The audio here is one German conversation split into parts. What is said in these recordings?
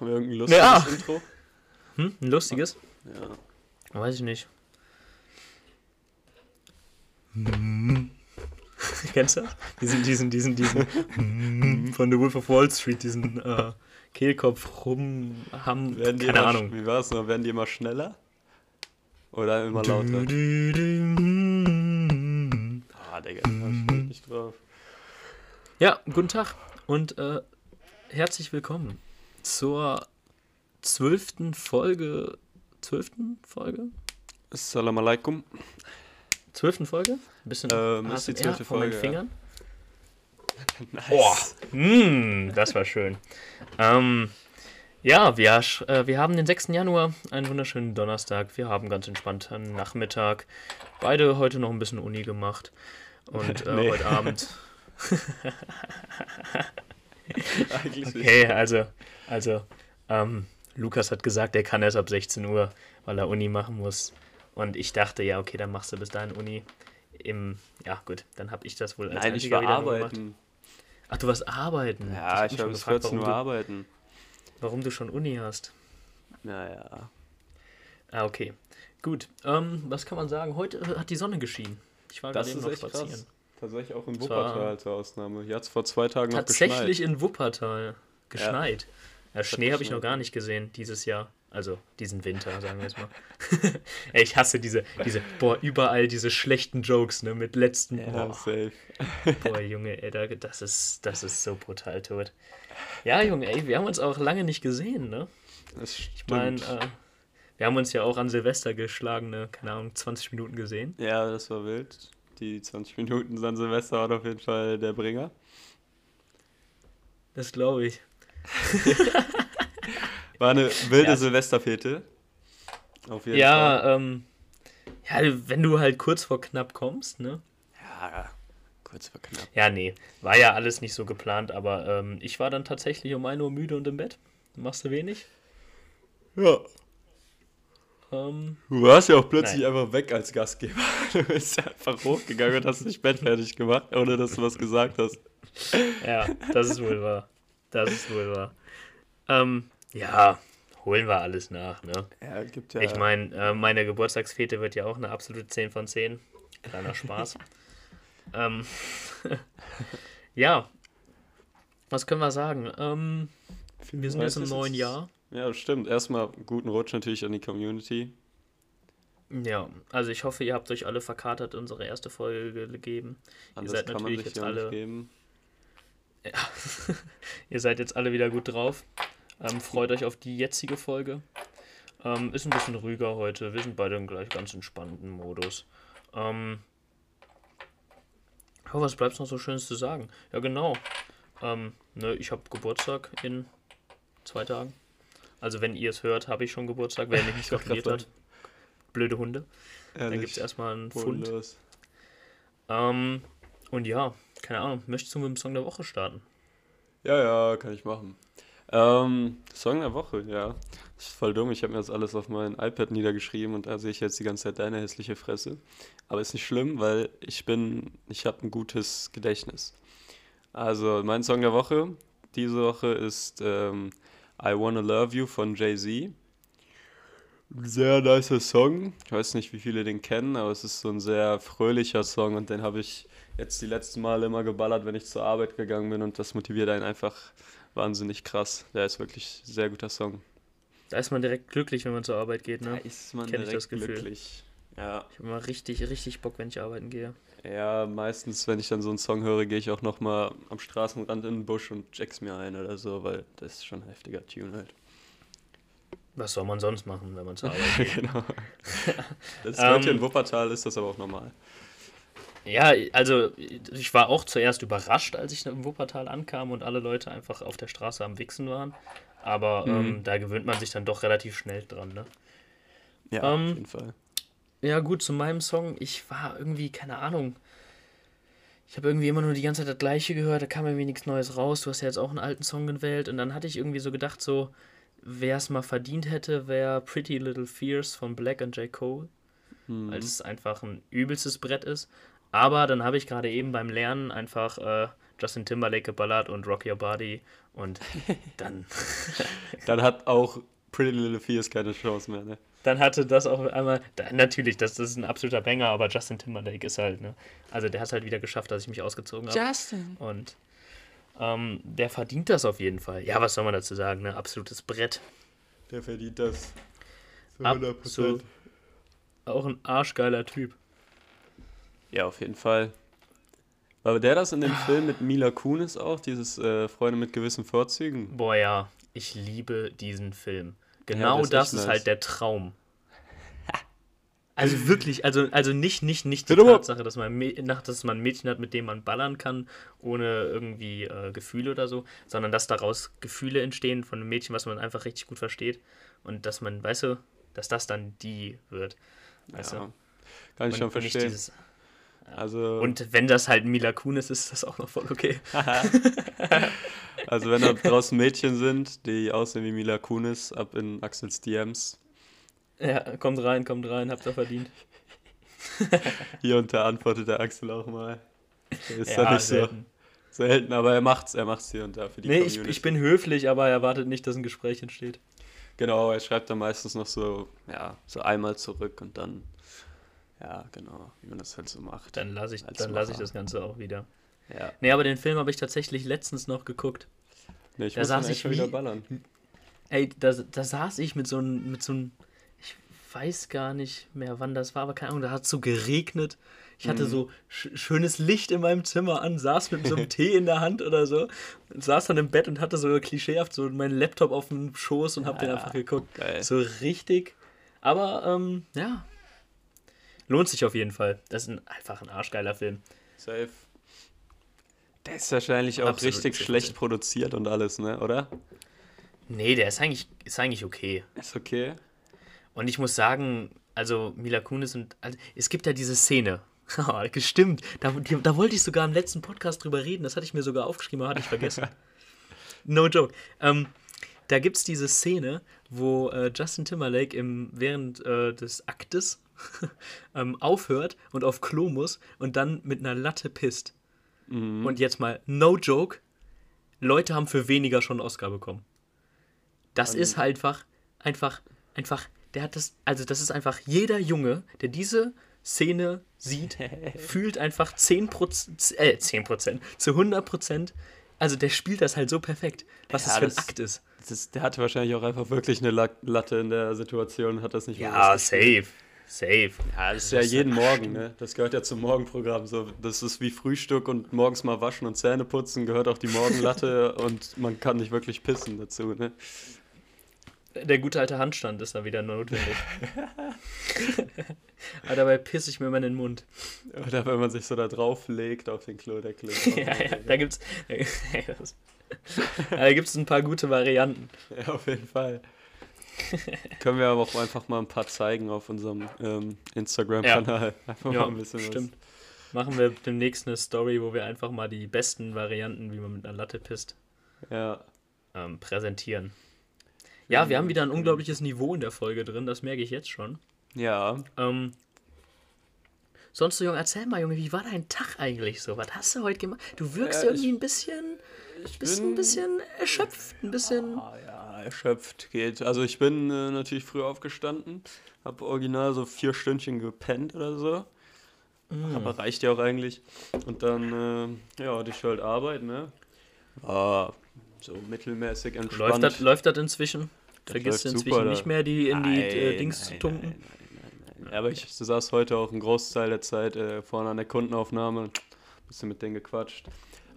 Machen wir irgendein lustiges Ja. Intro? Hm? Ein lustiges? Ja. Weiß ich nicht. Kennst du das? Diesen, diesen, diesen, diesen von The Wolf of Wall Street, diesen äh, Kehlkopf rum haben. Werden die Keine immer, Ahnung. Wie war es noch? Werden die immer schneller? Oder immer lauter? Ah, Digga, da nicht drauf. Ja, guten Tag und äh, herzlich willkommen zur zwölften Folge. Zwölften Folge? Assalamu alaikum. Zwölften Folge? Ein bisschen Ähm, ist die zwölfte von meinen Folge, ja. Fingern. Nice. Boah, mm, das war schön. Ähm, ja, wir, äh, wir haben den 6. Januar, einen wunderschönen Donnerstag. Wir haben ganz entspannt einen Nachmittag. Beide heute noch ein bisschen Uni gemacht. Und äh, Nee. heute Abend. Okay, also, also ähm, Lukas hat gesagt, er kann erst ab 16 Uhr, weil er Uni machen muss. Und ich dachte, ja, okay, dann machst du bis dahin Uni. Im, ja, gut, dann habe ich das wohl als Nein, ich war arbeiten. Ach, du warst arbeiten. Ja, ich war bis gefragt, 14 Uhr arbeiten. warum du schon Uni hast. Naja. Ah, okay. Gut. Ähm, was kann man sagen? Heute hat die Sonne geschienen. Ich war Das gerade noch spazieren. krass. Tatsächlich auch in Wuppertal zur Ausnahme. Hier hat es vor zwei Tagen noch Tatsächlich geschneit. in Wuppertal geschneit. Ja, Schnee habe ich noch gar ja. nicht gesehen dieses Jahr. Also diesen Winter, sagen wir es mal. Ey, ich hasse diese, diese, boah, überall diese schlechten Jokes, ne, mit letzten, Ja, boah, safe. boah, Junge, ey, da- das ist, das ist so brutal tot. Ja, Junge, ey, wir haben uns auch lange nicht gesehen, ne? Das Ich meine, stimmt. äh, wir haben uns ja auch an Silvester geschlagen, ne, keine Ahnung, 20 Minuten gesehen. Ja, das war wild. Die 20 Minuten San Silvester waren auf jeden Fall der Bringer. Das glaube ich. War eine wilde Ja. Silvesterfete. Auf jeden Fall. Ja, ähm, ja, wenn du halt kurz vor knapp kommst, ne? Ja, kurz vor knapp. Ja, nee, war ja alles nicht so geplant, aber ähm, ich war dann tatsächlich um 1 Uhr müde und im Bett. Machst du wenig? Ja. Ähm, Du warst ja auch plötzlich Nein. einfach weg als Gastgeber. Du bist einfach hochgegangen und hast dich Bett fertig gemacht, ohne dass du was gesagt hast. ja, das ist wohl wahr. Das ist wohl wahr. Ähm, ja, holen wir alles nach, ne? Ja, gibt ja. Ich meine, äh, meine Geburtstagsfete wird ja auch eine absolute 10 von 10. Kleiner Spaß. ähm, ja, was können wir sagen? Ähm, wir sind jetzt im neuen Jahr. Ja, stimmt. Erstmal guten Rutsch natürlich an die Community. Ja, also ich hoffe, ihr habt euch alle verkatert unsere erste Folge ge- gegeben. Anders seid kann man natürlich sich jetzt ja nicht alle- geben. Ihr seid jetzt alle wieder gut drauf. Ähm, freut euch auf die jetzige Folge. Ähm, ist ein bisschen ruhiger heute. Wir sind beide im gleich ganz entspannten Modus. Ähm, oh, was bleibt noch so Schönes zu sagen? Ja, genau. Ähm, ne, ich habe Geburtstag in zwei Tagen. Also, wenn ihr es hört, habe ich schon Geburtstag, wer mich nicht gratuliert hat. Blöde Hunde. Dann Ehrlich. gibt es erstmal einen Pfund. Ähm, und ja, keine Ahnung, möchtest du mit dem Song der Woche starten? Ja, ja, kann ich machen. Ähm, Song der Woche, ja. Das ist voll dumm. Ich habe mir das alles auf mein iPad niedergeschrieben und da sehe ich jetzt die ganze Zeit deine hässliche Fresse. Aber ist nicht schlimm, weil ich bin, ich habe ein gutes Gedächtnis. Also, mein Song der Woche diese Woche ist ähm, I Wanna Love You von Jay-Z. Sehr nicer Song. Ich weiß nicht, wie viele den kennen, aber es ist so ein sehr fröhlicher Song und den habe ich jetzt die letzten Male immer geballert, wenn ich zur Arbeit gegangen bin und das motiviert einen einfach wahnsinnig krass. Der ist wirklich ein sehr guter Song. Da ist man direkt glücklich, wenn man zur Arbeit geht, Da ne? ist man Kenn ich direkt das Gefühl. glücklich. Ja, Ich habe immer richtig, richtig Bock, wenn ich arbeiten gehe. ja, meistens, wenn ich dann so einen Song höre, gehe ich auch nochmal am Straßenrand in den Busch und check's mir ein oder so, weil das ist schon ein heftiger Tune halt. Was soll man sonst machen, wenn man zur Arbeit geht? genau. Das ist Ähm, heute in Wuppertal ist das aber auch normal. ja, also ich war auch zuerst überrascht, als ich in Wuppertal ankam und alle Leute einfach auf der Straße am Wichsen waren. Aber Mhm. ähm, da gewöhnt man sich dann doch relativ schnell dran, ne? Ja, Ähm, auf jeden Fall. Ja, gut, zu meinem Song. Ich war irgendwie, keine Ahnung. Ich habe irgendwie immer nur die ganze Zeit das Gleiche gehört, da kam irgendwie nichts Neues raus. Du hast ja jetzt auch einen alten Song gewählt. Und dann hatte ich irgendwie so gedacht, so, wer es mal verdient hätte, wäre Pretty Little Fears von Black and J. Cole. Mhm. Weil es einfach ein übelstes Brett ist. Aber dann habe ich gerade eben beim Lernen einfach äh, Justin Timberlake geballert und Rock Your Body und dann. dann hat auch Pretty Little Fears keine Chance mehr, ne? Dann hatte das auch einmal, da, natürlich, das, das ist ein absoluter Banger, aber Justin Timberlake ist halt, ne? Also der hat es halt wieder geschafft, dass ich mich ausgezogen habe. Justin. Und ähm, der verdient das auf jeden Fall. Ja, was soll man dazu sagen, ne? Absolutes Brett. Der verdient das. Zu 100%. Absolut. Auch ein arschgeiler Typ. Ja, auf jeden Fall. War der das in dem Film mit Mila Kunis auch, dieses äh, Freunde mit gewissen Vorzügen? Boah, ja. Ich liebe diesen Film. Genau ja, das ist, ist halt der Traum. Also wirklich, also, also nicht, nicht, nicht die Tatsache, dass man, dass man ein Mädchen hat, mit dem man ballern kann, ohne irgendwie äh, Gefühle oder so, sondern dass daraus Gefühle entstehen von einem Mädchen, was man einfach richtig gut versteht. Und dass man, weißt du, dass das dann die wird. Weißt ja, du? Kann ich und, schon verstehen. Dieses, also und wenn das halt Mila Kunis ist, ist das auch noch voll okay. also wenn da draußen Mädchen sind, die aussehen wie Mila Kunis, ab in Axels DMs, ja, kommt rein, kommt rein, habt ihr verdient. Hier und da antwortet der Axel auch mal. Der ist ja, nicht selten. so selten, aber er macht's, er macht's hier und da für die nee, Community. Ich, ich bin höflich, aber er erwartet nicht, dass ein Gespräch entsteht. Genau, er schreibt dann meistens noch so, ja, so einmal zurück und dann, ja, genau, wie man das halt so macht. Dann lasse ich, dann lass ich das Ganze auch wieder. Ja. Nee, aber den Film habe ich tatsächlich letztens noch geguckt. Nee, ich da muss saß ich schon wieder ballern. Ey, da, da saß ich mit so einem, mit so einem weiß gar nicht mehr, wann das war, aber keine Ahnung, da hat es so geregnet. Ich hatte mhm. so sch schönes Licht in meinem Zimmer an, saß mit so einem Tee in der Hand oder so, und saß dann im Bett und hatte so klischeehaft so meinen Laptop auf dem Schoß und hab ja, den einfach geguckt. Geil. So richtig. Aber, ähm, ja. Lohnt sich auf jeden Fall. Das ist ein, einfach ein arschgeiler Film. Safe. Der ist wahrscheinlich auch Absolut richtig schlecht produziert und alles, ne, oder? Nee, der ist eigentlich, ist eigentlich okay. Ist okay. Und ich muss sagen, also Mila Kunis und also, es gibt ja diese Szene. Gestimmt. Da, die, da wollte ich sogar im letzten Podcast drüber reden. Das hatte ich mir sogar aufgeschrieben, aber hatte ich vergessen. no joke. Ähm, da gibt es diese Szene, wo äh, Justin Timberlake im, während äh, des Aktes ähm, aufhört und auf Klo muss und dann mit einer Latte pisst. Mhm. Und jetzt mal, no joke, Leute haben für weniger schon einen Oscar bekommen. Das um. ist halt einfach, einfach, einfach der hat das, also das ist einfach jeder Junge, der diese Szene sieht, fühlt einfach 10%, äh, 10%, zu 100%, also der spielt das halt so perfekt, was ja, das für ein Akt ist. ist. Der hatte wahrscheinlich auch einfach wirklich eine Latte in der Situation, hat das nicht Ja, safe. Safe. Ja, das ist ja jeden Morgen, ne? Das gehört ja zum Morgenprogramm. So, das ist wie Frühstück und morgens mal waschen und Zähne putzen, gehört auch die Morgenlatte und man kann nicht wirklich pissen dazu, ne? Der gute alte Handstand ist da wieder notwendig. Aber dabei pisse ich mir immer in den Mund. Oder wenn man sich so da drauf legt auf den Klodeckel. ja, ja, da gibt's, da gibt's ein paar gute Varianten. Ja, auf jeden Fall. Können wir aber auch einfach mal ein paar zeigen auf unserem ähm, Instagram-Kanal. Ja. Einfach ja, mal ein bisschen stimmt. Was. Machen wir demnächst eine Story, wo wir einfach mal die besten Varianten, wie man mit einer Latte pisst, ja. ähm, präsentieren. Ja, wir haben wieder ein unglaubliches Niveau in der Folge drin, das merke ich jetzt schon. Ja. Ähm, sonst so, Junge, erzähl mal, Junge, wie war dein Tag eigentlich so? Was hast du heute gemacht? Du wirkst ja, irgendwie ich, ein bisschen, bist ein bisschen erschöpft, ein bisschen. Ah, ja, erschöpft geht. Also ich bin äh, natürlich früh aufgestanden, habe original so vier Stündchen gepennt oder so. Mm. Aber reicht ja auch eigentlich. Und dann, äh, ja, hatte ich halt Arbeit, ne? War so mittelmäßig entspannt. Läuft das, läuft das inzwischen? Vergisst du inzwischen super, nicht mehr, die in die nein, äh, Dings nein, zu tunken? Nein, nein, nein, Aber ich saß heute auch einen Großteil der Zeit äh, vorne an der Kundenaufnahme, ein bisschen mit denen gequatscht.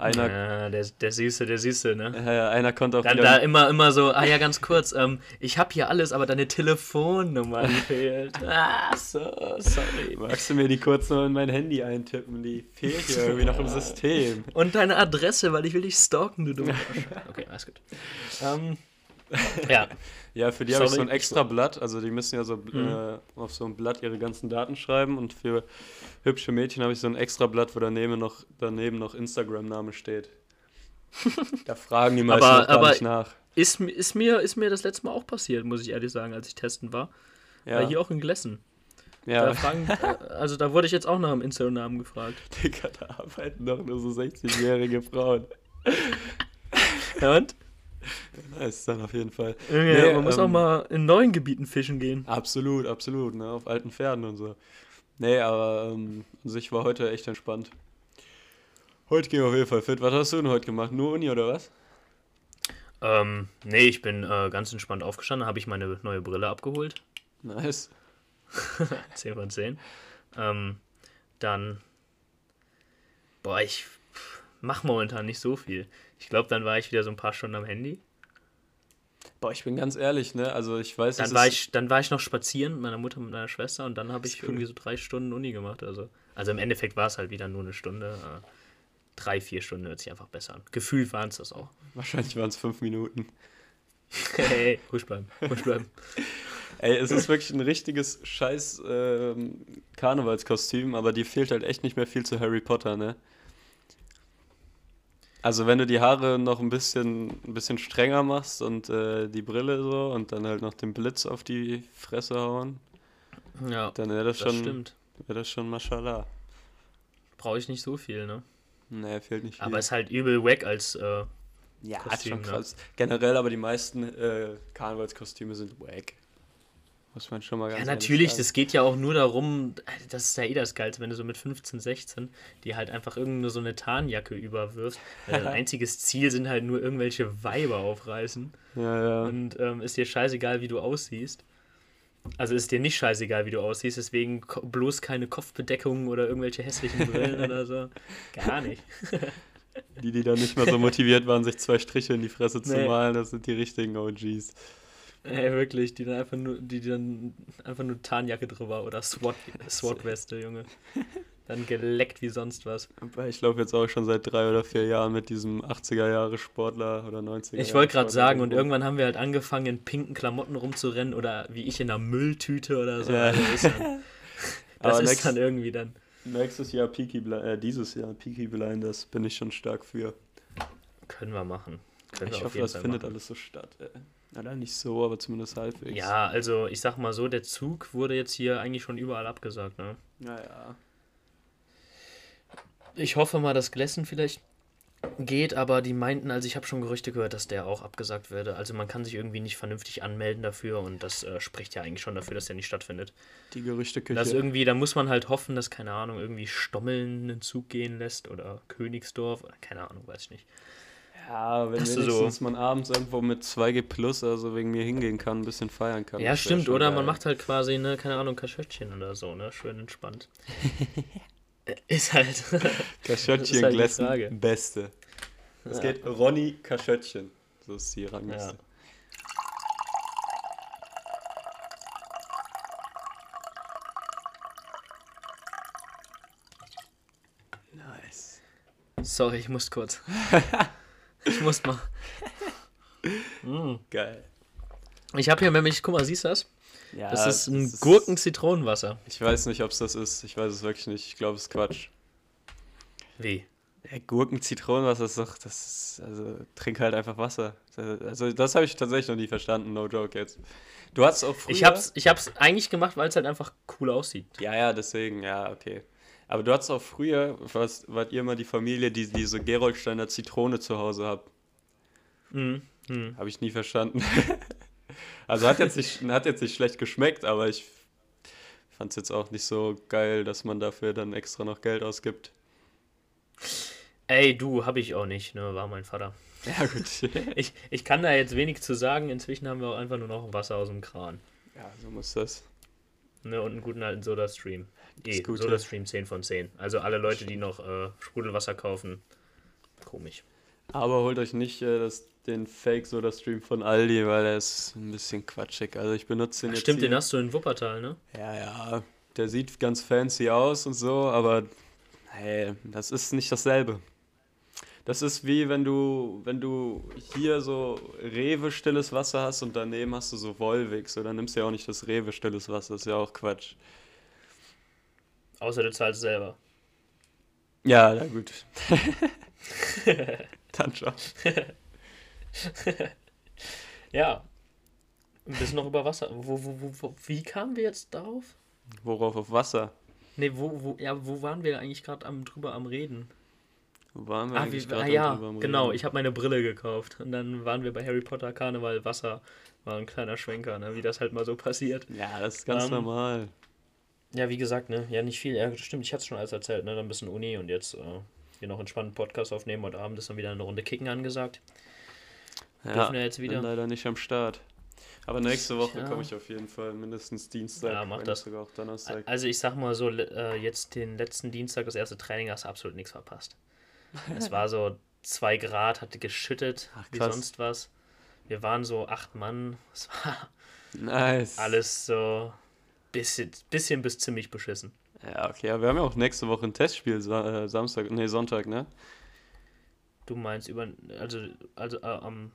Einer, ja, der, der Süße, der Süße, ne? Ja, ja, einer konnte auch Dann da immer, immer so, ah ja, ganz kurz, ähm, ich habe hier alles, aber deine Telefonnummer fehlt. Ah, so, sorry. Magst du mir die kurz noch in mein Handy eintippen? Die fehlt hier irgendwie noch im System. Und deine Adresse, weil ich will dich stalken, du dummer Okay, alles gut. Ähm, ja. Ja, für die habe ich so ein extra Blatt. Also die müssen ja so mhm. äh, auf so ein Blatt ihre ganzen Daten schreiben. Und für hübsche Mädchen habe ich so ein extra Blatt, wo daneben noch, daneben noch Instagram-Name steht. da fragen die meisten aber, aber nicht nach. Ist, ist, mir, ist mir das letzte Mal auch passiert, muss ich ehrlich sagen, als ich testen war. Ja. War hier auch in Glessen. Ja. Da fragen, äh, also da wurde ich jetzt auch nach dem Instagram-Namen gefragt. Digga, da arbeiten doch nur so 60-jährige Frauen. Und? Nice, dann auf jeden Fall. Ja, nee, man ähm, muss auch mal in neuen Gebieten fischen gehen. Absolut, absolut, ne? Auf alten Pferden und so. Nee, aber ähm, also ich war heute echt entspannt. Heute ging auf jeden Fall fit. Was hast du denn heute gemacht? Nur Uni oder was? Ähm, nee, ich bin äh, ganz entspannt aufgestanden, habe ich meine neue Brille abgeholt. Nice. 10 von 10. Ähm, dann, boah, ich mach momentan nicht so viel. Ich glaube, dann war ich wieder so ein paar Stunden am Handy. Boah, ich bin ganz ehrlich, ne? Also ich weiß, dann war ich, dann war ich noch spazieren mit meiner Mutter und meiner Schwester und dann habe ich cool. irgendwie so drei Stunden Uni gemacht. Also, also im Endeffekt war es halt wieder nur eine Stunde. Äh, drei, vier Stunden hört sich einfach besser an. Gefühlt waren es das auch. Wahrscheinlich waren es fünf Minuten. hey, ruhig bleiben, ruhig bleiben. Ey, es ist wirklich ein richtiges scheiß äh, Karnevalskostüm, aber dir fehlt halt echt nicht mehr viel zu Harry Potter, ne? Also wenn du die Haare noch ein bisschen, ein bisschen strenger machst und äh, die Brille so und dann halt noch den Blitz auf die Fresse hauen, ja, dann wäre das, das schon, wäre das schon Mashallah. Brauche ich nicht so viel, ne? Nee, fehlt nicht viel. Aber ist halt übel wack als äh, Ja, Kostüm, schon ne? krass. Ne? Generell aber die meisten äh, Karnevalskostüme sind wack. Muss man schon mal ganz Ja, natürlich, das geht ja auch nur darum, das ist ja eh das Geilste, wenn du so mit 15, 16 die halt einfach irgendeine so eine Tarnjacke überwirfst. dein einziges Ziel sind halt nur irgendwelche Weiber aufreißen. Ja, ja. Und ähm, ist dir scheißegal, wie du aussiehst. Also ist dir nicht scheißegal, wie du aussiehst, deswegen bloß keine Kopfbedeckung oder irgendwelche hässlichen Brillen oder so. Gar nicht. die, die dann nicht mehr so motiviert waren, sich zwei Striche in die Fresse nee. zu malen, das sind die richtigen OGs. Ey, wirklich, die dann einfach nur, die dann einfach nur Tarnjacke drüber oder SWAT, SWAT-Weste, Junge. Dann geleckt wie sonst was. Ich laufe jetzt auch schon seit drei oder vier Jahren mit diesem 80er-Jahre-Sportler oder 90er. Ich wollte gerade sagen, und irgendwann haben wir halt angefangen, in pinken Klamotten rumzurennen oder wie ich in einer Mülltüte oder so. Ja. Also ist dann, das ist next, dann irgendwie dann. Nächstes Jahr Peaky Blinders, äh, dieses Jahr Peaky Blinders bin ich schon stark für. Können wir machen. Können ich wir hoffe, das Fall findet machen. alles so statt. Ey. Na, nicht so, aber zumindest halbwegs. Ja, also ich sag mal so, der Zug wurde jetzt hier eigentlich schon überall abgesagt, ne? Naja. Ich hoffe mal, dass Glessen vielleicht geht, aber die meinten, also ich habe schon Gerüchte gehört, dass der auch abgesagt werde. Also man kann sich irgendwie nicht vernünftig anmelden dafür und das äh, spricht ja eigentlich schon dafür, dass der nicht stattfindet. Die Gerüchteküche. Das irgendwie, da muss man halt hoffen, dass, keine Ahnung, irgendwie Stommeln einen Zug gehen lässt oder Königsdorf, keine Ahnung, weiß ich nicht. Ja, wenn wenigstens so man abends irgendwo mit 2G Plus, also wegen mir hingehen kann, ein bisschen feiern kann. Ja, stimmt, oder geil. man macht halt quasi, ne, keine Ahnung, Kaschöttchen oder so, ne, schön entspannt. Ist halt. Kaschöttchen halt beste. Es ja. geht Ronny Kaschöttchen. So ist die Rangliste. Ja. Nice. Sorry, ich muss kurz. ich muss mal. mm. Geil. Ich habe hier nämlich, guck mal, siehst du das? Ja, das ist ein Gurken-Zitronenwasser. Ich weiß nicht, ob es das ist. Ich weiß es wirklich nicht. Ich glaube, es ist Quatsch. Wie? Ja, Gurken-Zitronenwasser ist doch, das ist, also trink halt einfach Wasser. Also das habe ich tatsächlich noch nie verstanden, no joke jetzt. Du hast auch früher... Ich hab's, ich hab's eigentlich gemacht, weil es halt einfach cool aussieht. Ja, ja, deswegen, ja, okay. Aber du hattest auch früher, was, wart ihr mal die Familie, die diese Geroldsteiner Zitrone zu Hause habt? Mhm. mhm. Habe ich nie verstanden. Also hat jetzt, nicht, hat jetzt nicht schlecht geschmeckt, aber ich fand es jetzt auch nicht so geil, dass man dafür dann extra noch Geld ausgibt. Ey, du, hab ich auch nicht, ne, war mein Vater. Ja, gut. ich, ich kann da jetzt wenig zu sagen. Inzwischen haben wir auch einfach nur noch Wasser aus dem Kran. Ja, so muss das. Ne, und einen guten alten Soda-Stream. Eh, Soda-Stream 10 von 10. Also alle Leute, die noch äh, Sprudelwasser kaufen, komisch. Aber holt euch nicht äh, das den Fake Soda Stream von Aldi, weil er ist ein bisschen quatschig. Also ich benutze den Ach, jetzt. Stimmt, hier. den hast du in Wuppertal, ne? Ja, ja. Der sieht ganz fancy aus und so, aber hey, das ist nicht dasselbe. Das ist wie wenn du, wenn du hier so Rewe stilles Wasser hast und daneben hast du so Wolwig, so dann nimmst du ja auch nicht das Rewe stilles Wasser, das ist ja auch Quatsch. Außer du zahlst selber. Ja, na gut. dann schon. ja. Ein bisschen noch über Wasser. Wo, wo, wo, wie kamen wir jetzt darauf? Worauf? Auf Wasser? Nee, wo, wo, ja, wo waren wir eigentlich gerade am, drüber am Reden? Wo waren wir Ah, eigentlich gerade ah ja, drüber am genau. Reden? Ich habe meine Brille gekauft. Und dann waren wir bei Harry Potter Karneval Wasser. War ein kleiner Schwenker, ne? wie das halt mal so passiert. Ja, das ist ganz Ähm, normal. Ja, wie gesagt, ne? Ja, nicht viel. Ja, stimmt, ich hatte es schon alles erzählt, ne? Dann ein bisschen Uni und jetzt äh, hier noch entspannten Podcast aufnehmen. Heute Abend ist dann wieder eine Runde Kicken angesagt. Ja, dürfen wir jetzt wieder. bin leider nicht am Start. Aber nächste Woche Tja. komme ich auf jeden Fall mindestens Dienstag, Ja, mach das. sogar auch Donnerstag. Also ich sag mal so, äh, jetzt den letzten Dienstag, das erste Training, hast du absolut nichts verpasst. Es war so zwei Grad, hatte geschüttet, Ach, wie sonst was. Wir waren so acht Mann. Es war Nice. alles so bisschen, bisschen bis ziemlich beschissen. Ja, okay, aber wir haben ja auch nächste Woche ein Testspiel, äh, Samstag, nee, Sonntag, ne? Du meinst über, also, also äh, am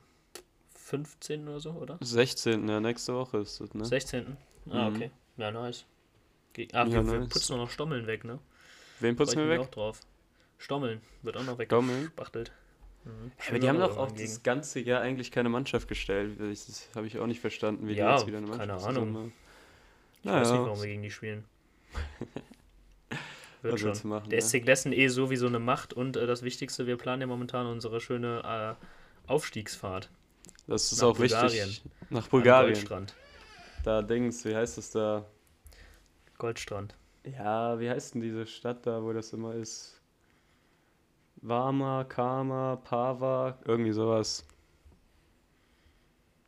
15. oder so, oder? 16. Ja, nächste Woche ist das, ne? 16. Ah, Mhm. okay. Ja, nice. Ge ah, Ja, wir, wir nice. putzen auch noch Stommeln weg, ne? Wen putzen ich wir weg? auch drauf. Stommeln wird auch noch Stommeln? weggespachtelt. Mhm. Ja, aber die haben doch auch dagegen. das ganze Jahr eigentlich keine Mannschaft gestellt. Das habe ich auch nicht verstanden, wie Ja, die jetzt wieder eine Mannschaft keine zusammen Ahnung. haben. Ich weiß nicht, Naja, warum wir gegen die spielen. Wird was schon. du machen, Der ne? SC Glessen eh sowieso eine Macht und äh, das Wichtigste, wir planen ja momentan unsere schöne äh, Aufstiegsfahrt Das ist nach auch Bulgarien. wichtig. Nach Bulgarien. Goldstrand. Da Dings, wie heißt das da? Goldstrand. Ja, wie heißt denn diese Stadt da, wo das immer ist? Varma, Kama, Pava, irgendwie sowas.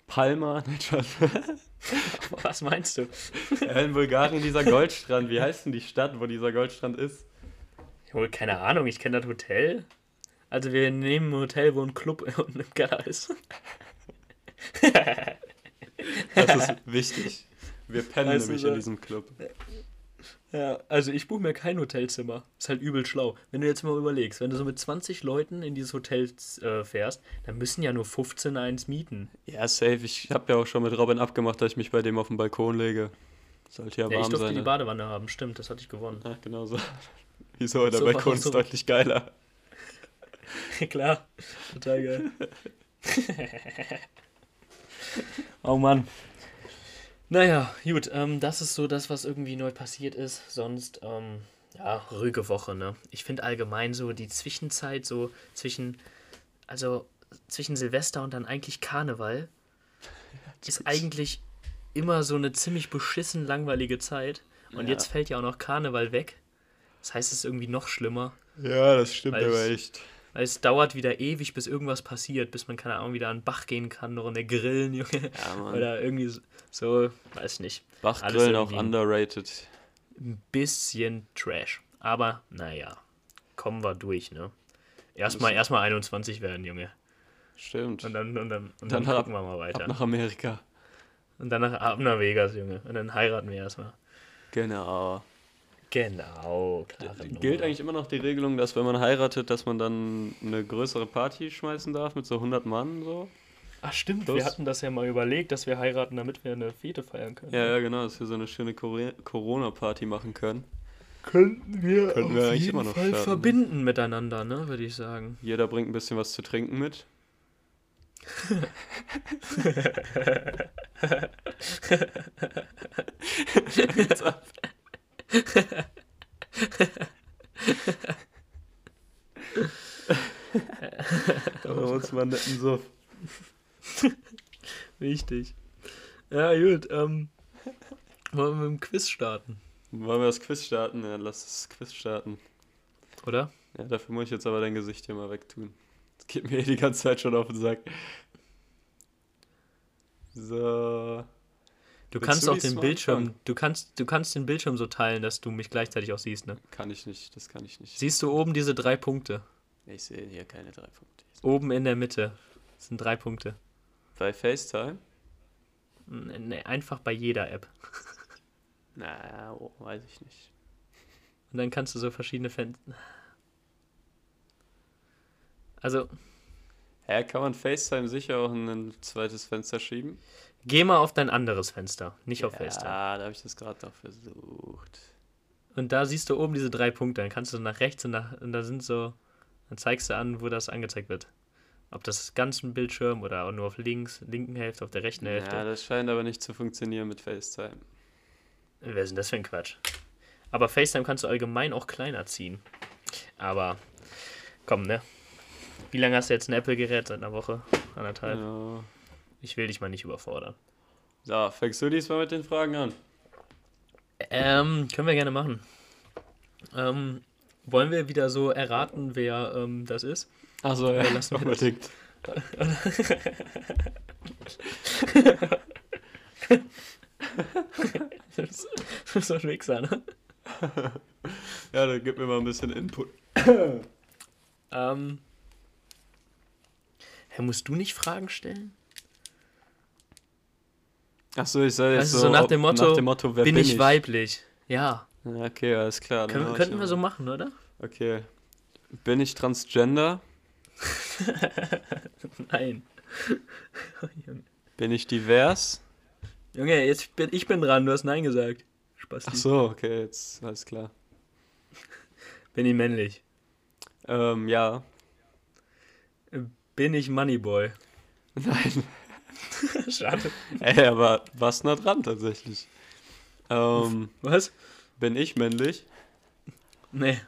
Palma, nein, Spaß. Was meinst du? in Bulgarien dieser Goldstrand. Wie heißt denn die Stadt, wo dieser Goldstrand ist? Wohl, keine Ahnung, ich kenne das Hotel. Also wir nehmen ein Hotel, wo ein Club unten im Keller ist. Das ist wichtig. Wir pennen Weißt nämlich in diesem Club. Ja, also ich buche mir kein Hotelzimmer. Ist halt übel schlau. Wenn du jetzt mal überlegst, wenn du so mit 20 Leuten in dieses Hotel äh, fährst, dann müssen ja nur 15 eins mieten. Ja, safe. Ich habe ja auch schon mit Robin abgemacht, dass ich mich bei dem auf den Balkon lege. Sollte ja Ja, ich durfte sein. die Ne? Badewanne haben, stimmt, das hatte ich gewonnen. Ja, genau so. Wieso? Der So, Balkon ist so. deutlich geiler. Klar, total geil. oh Mann. Naja, gut, ähm, das ist so das, was irgendwie neu passiert ist. Sonst, ähm, ja, ruhige Woche, ne? Ich finde allgemein so die Zwischenzeit, so zwischen, also zwischen Silvester und dann eigentlich Karneval, ist eigentlich immer so eine ziemlich beschissen langweilige Zeit. Und Ja. jetzt fällt ja auch noch Karneval weg. Das heißt, es ist irgendwie noch schlimmer. Ja, das stimmt aber es- echt. Weil es dauert wieder ewig, bis irgendwas passiert, bis man, keine Ahnung, wieder an den Bach gehen kann, eine Runde grillen, Junge. Ja, Mann. Oder irgendwie so- weiß nicht. alles Bachgrillen auch underrated. Ein bisschen Trash. Aber, naja, kommen wir durch, ne? Erstmal, erstmal 21 werden, Junge. Stimmt. Und dann, und dann, und Dann dann, ab- gucken wir mal weiter. Ab nach Amerika. Und dann nach, ab nach Vegas, Junge. Und dann heiraten wir erstmal. Genau. Genau, Gilt eigentlich immer noch die Regelung, dass wenn man heiratet, dass man dann eine größere Party schmeißen darf mit so 100 Mann so? Ach, stimmt, Plus- wir hatten das ja mal überlegt, dass wir heiraten, damit wir eine Fete feiern können. Ja, ja, genau, dass wir so eine schöne Cor- Corona-Party machen können. Könnten wir Könnten auf wir eigentlich jeden immer noch Fall starten, ne? verbinden miteinander, ne, würde ich sagen. Jeder bringt ein bisschen was zu trinken mit. Da haben wir uns mal einen netten Suff. Richtig. Ja, gut, ähm, wollen wir mit dem Quiz starten, Wollen wir das Quiz starten? Ja, lass das Quiz starten. oder? Ja, dafür muss ich jetzt aber dein Gesicht hier mal wegtun. Das geht mir eh die ganze Zeit schon auf den Sack. So. Du Willst kannst du auch den Bildschirm, anfangen? du kannst, du kannst den Bildschirm so teilen, dass du mich gleichzeitig auch siehst, ne? Kann ich nicht, das kann ich nicht. Siehst du oben diese drei Punkte? Ich sehe hier keine drei Punkte. Oben in der Mitte. Das sind drei Punkte. Bei FaceTime? Ne, einfach bei jeder App. Na, oh, weiß ich nicht. Und dann kannst du so verschiedene Fenster. Also, Hä, kann man FaceTime sicher auch in ein zweites Fenster schieben? geh mal auf dein anderes Fenster, nicht auf FaceTime. Ja, da habe ich das gerade noch versucht. Und da siehst du oben diese drei Punkte. Dann kannst du nach rechts und, nach, und da sind so. Dann zeigst du an, wo das angezeigt wird. Ob das ganz ein Bildschirm oder auch nur auf links, linken Hälfte, auf der rechten Hälfte. Ja, das scheint aber nicht zu funktionieren mit FaceTime. Wer ist denn das für ein Quatsch? Aber FaceTime kannst du allgemein auch kleiner ziehen. Aber komm, ne? Wie lange hast du jetzt ein Apple-Gerät? Seit einer Woche? Anderthalb? Ja. Ich will dich mal nicht überfordern. So, fängst du diesmal mit den Fragen an? Ähm, können wir gerne machen. Ähm, wollen wir wieder so erraten, wer ähm, das ist? Achso, ja, wir das? unbedingt. das ist so ein Wichser, ne? Ja, dann gib mir mal ein bisschen Input. Ähm. Hä, musst du nicht Fragen stellen? Achso, ich soll jetzt Also so, so nach dem Motto, nach dem Motto bin, bin ich weiblich? Ja. Ja, okay, alles klar. Können, ich könnten wir mal. so machen, oder? Okay. Bin ich transgender? Nein. Oh. Bin ich divers? Junge, jetzt bin ich bin dran, du hast Nein gesagt. Spaß. Achso, okay, jetzt alles klar. Bin ich männlich? Ähm, ja. Bin ich Moneyboy? Nein. Schade. Ey, aber was nah dran tatsächlich? Ähm, Was? bin ich männlich? Nee.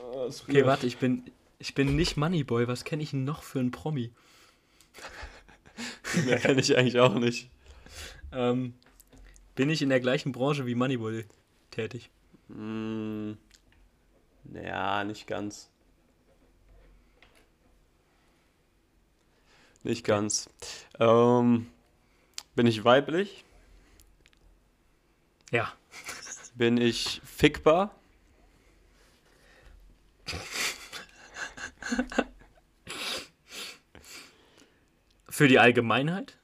Okay, warte, ich bin ich bin nicht Moneyboy. Was kenne ich noch für einen Promi? Mehr kenne ich eigentlich auch nicht. Ähm, bin ich in der gleichen Branche wie Moneyboy tätig? Hm, naja, nicht ganz. Nicht ganz. Ähm, bin ich weiblich? Ja. Bin ich fickbar? Für die Allgemeinheit?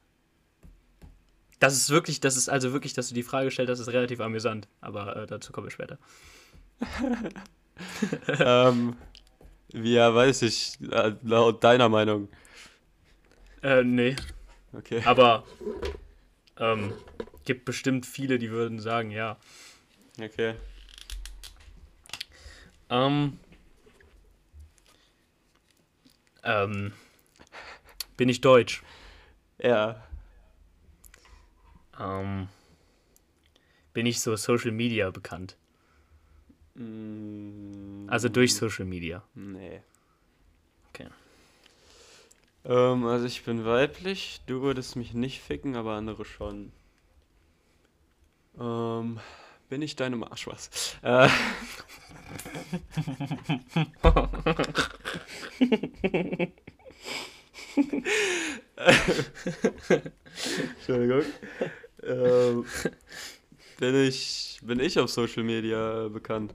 Das ist wirklich, das ist also wirklich, dass du die Frage stellst, das ist relativ amüsant. Aber äh, dazu kommen wir später. ähm, wie ja, weiß ich, äh, laut deiner Meinung. Äh, nee. Okay. Aber ähm, gibt bestimmt viele, die würden sagen, ja. Okay. Ähm, ähm, bin ich deutsch? Ja. Ähm, bin ich so Social Media bekannt? Mm, Also durch Social Media. Nee. Okay. Ähm, also ich bin weiblich, du würdest mich nicht ficken, aber andere schon. Ähm, bin ich deine Marsch was? Äh, Entschuldigung. Ähm, bin ich bin ich auf Social Media bekannt?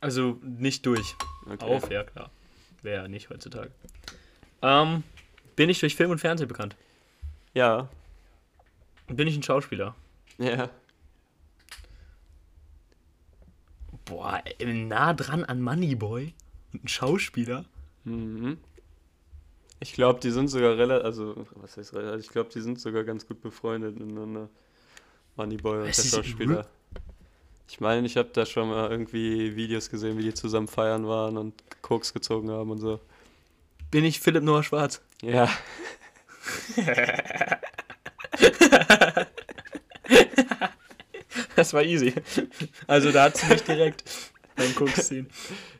Also nicht durch. Okay. Auf, ja klar. Wäre ja nicht heutzutage. Ähm, bin ich durch Film und Fernsehen bekannt? Ja. Bin ich ein Schauspieler? Ja. Boah, ey, nah dran an Moneyboy. Und ein Schauspieler? Mhm. Ich glaube, die sind sogar relativ, also, was heißt relativ, ich glaube, die sind sogar ganz gut befreundet miteinander. Moneyboy und der Schauspieler. Ich meine, ich habe da schon mal irgendwie Videos gesehen, wie die zusammen feiern waren und Koks gezogen haben und so. Bin ich Philipp Noah Schwarz? Ja, Das war easy. Also da hat sie mich direkt beim Koks ziehen.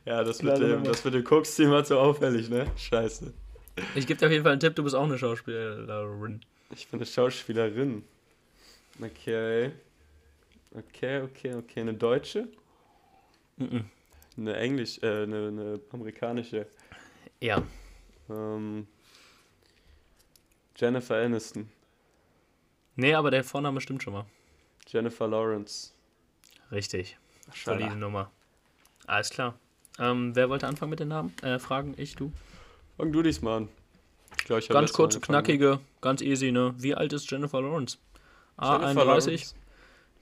ja, das mit dem, das mit dem Koks-Team war zu auffällig, ne? Scheiße. Ich gebe dir auf jeden Fall einen Tipp, du bist auch eine Schauspielerin. Ich bin eine Schauspielerin. Okay. Okay, okay, okay. Eine Deutsche? Mhm. Eine Englisch, äh, eine, eine amerikanische. Ja. Ähm, Jennifer Aniston. Nee, aber der Vorname stimmt schon mal. Jennifer Lawrence. Richtig. Schala. Solide Nummer. Alles klar. Ähm, wer wollte anfangen mit den Namen? Äh, Fragen? Ich, du? Fang du diesmal an. Ich glaube, ich Ganz letztes Mal kurz, angefangen. knackige, ganz easy, ne? Wie alt ist Jennifer Lawrence? A Jennifer 31, Lawrence.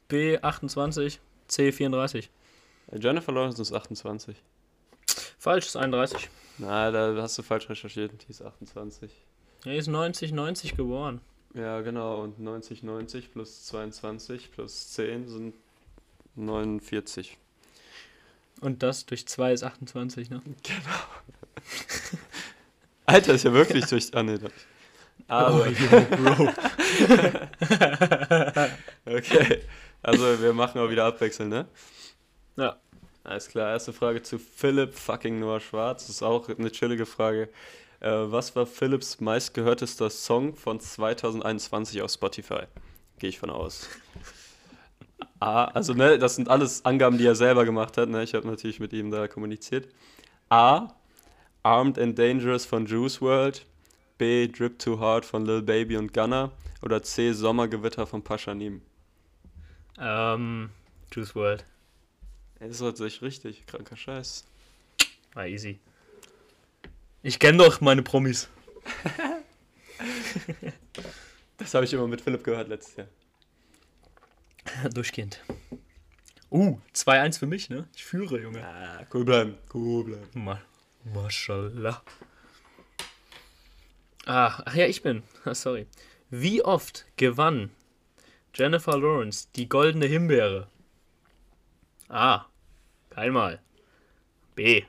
B 28, C 34. Äh, Jennifer Lawrence ist 28. Falsch, ist 31. Na, da hast du falsch recherchiert. Die ist 28. Er ist 90, 90 geboren. Ja, genau. Und 90, 90 plus 22 plus 10 sind 49. Und das durch 2 ist 28, ne? Alter, ist ja wirklich durch. Ah, nee, das. Aber. Oh, yo, Bro. Okay. Also wir machen auch wieder abwechselnd, ne? Ja. Alles klar, erste Frage zu Philipp fucking Noah Schwarz. Das ist auch eine chillige Frage. Äh, was war Philipps meistgehörtester Song von 2021 auf Spotify? Gehe ich von aus. A, also ne, das sind alles Angaben, die er selber gemacht hat. Ne? Ich habe natürlich mit ihm da kommuniziert. A. Armed and Dangerous von Juice World. B. Drip Too Hard von Lil Baby und Gunner. Oder C. Sommergewitter von Paschanim. Ähm, Juice World. Das ist tatsächlich richtig. Kranker Scheiß. War easy. Ich kenne doch meine Promis. Das habe ich immer mit Philipp gehört letztes Jahr. Durchgehend. Uh, 2-1 für mich, ne? Ich führe, Junge. Ah, cool bleiben. Cool bleiben. Ma Mashallah. Ah, ach ja, ich bin. Ah, Sorry. Wie oft gewann Jennifer Lawrence die goldene Himbeere? A. Keinmal. B.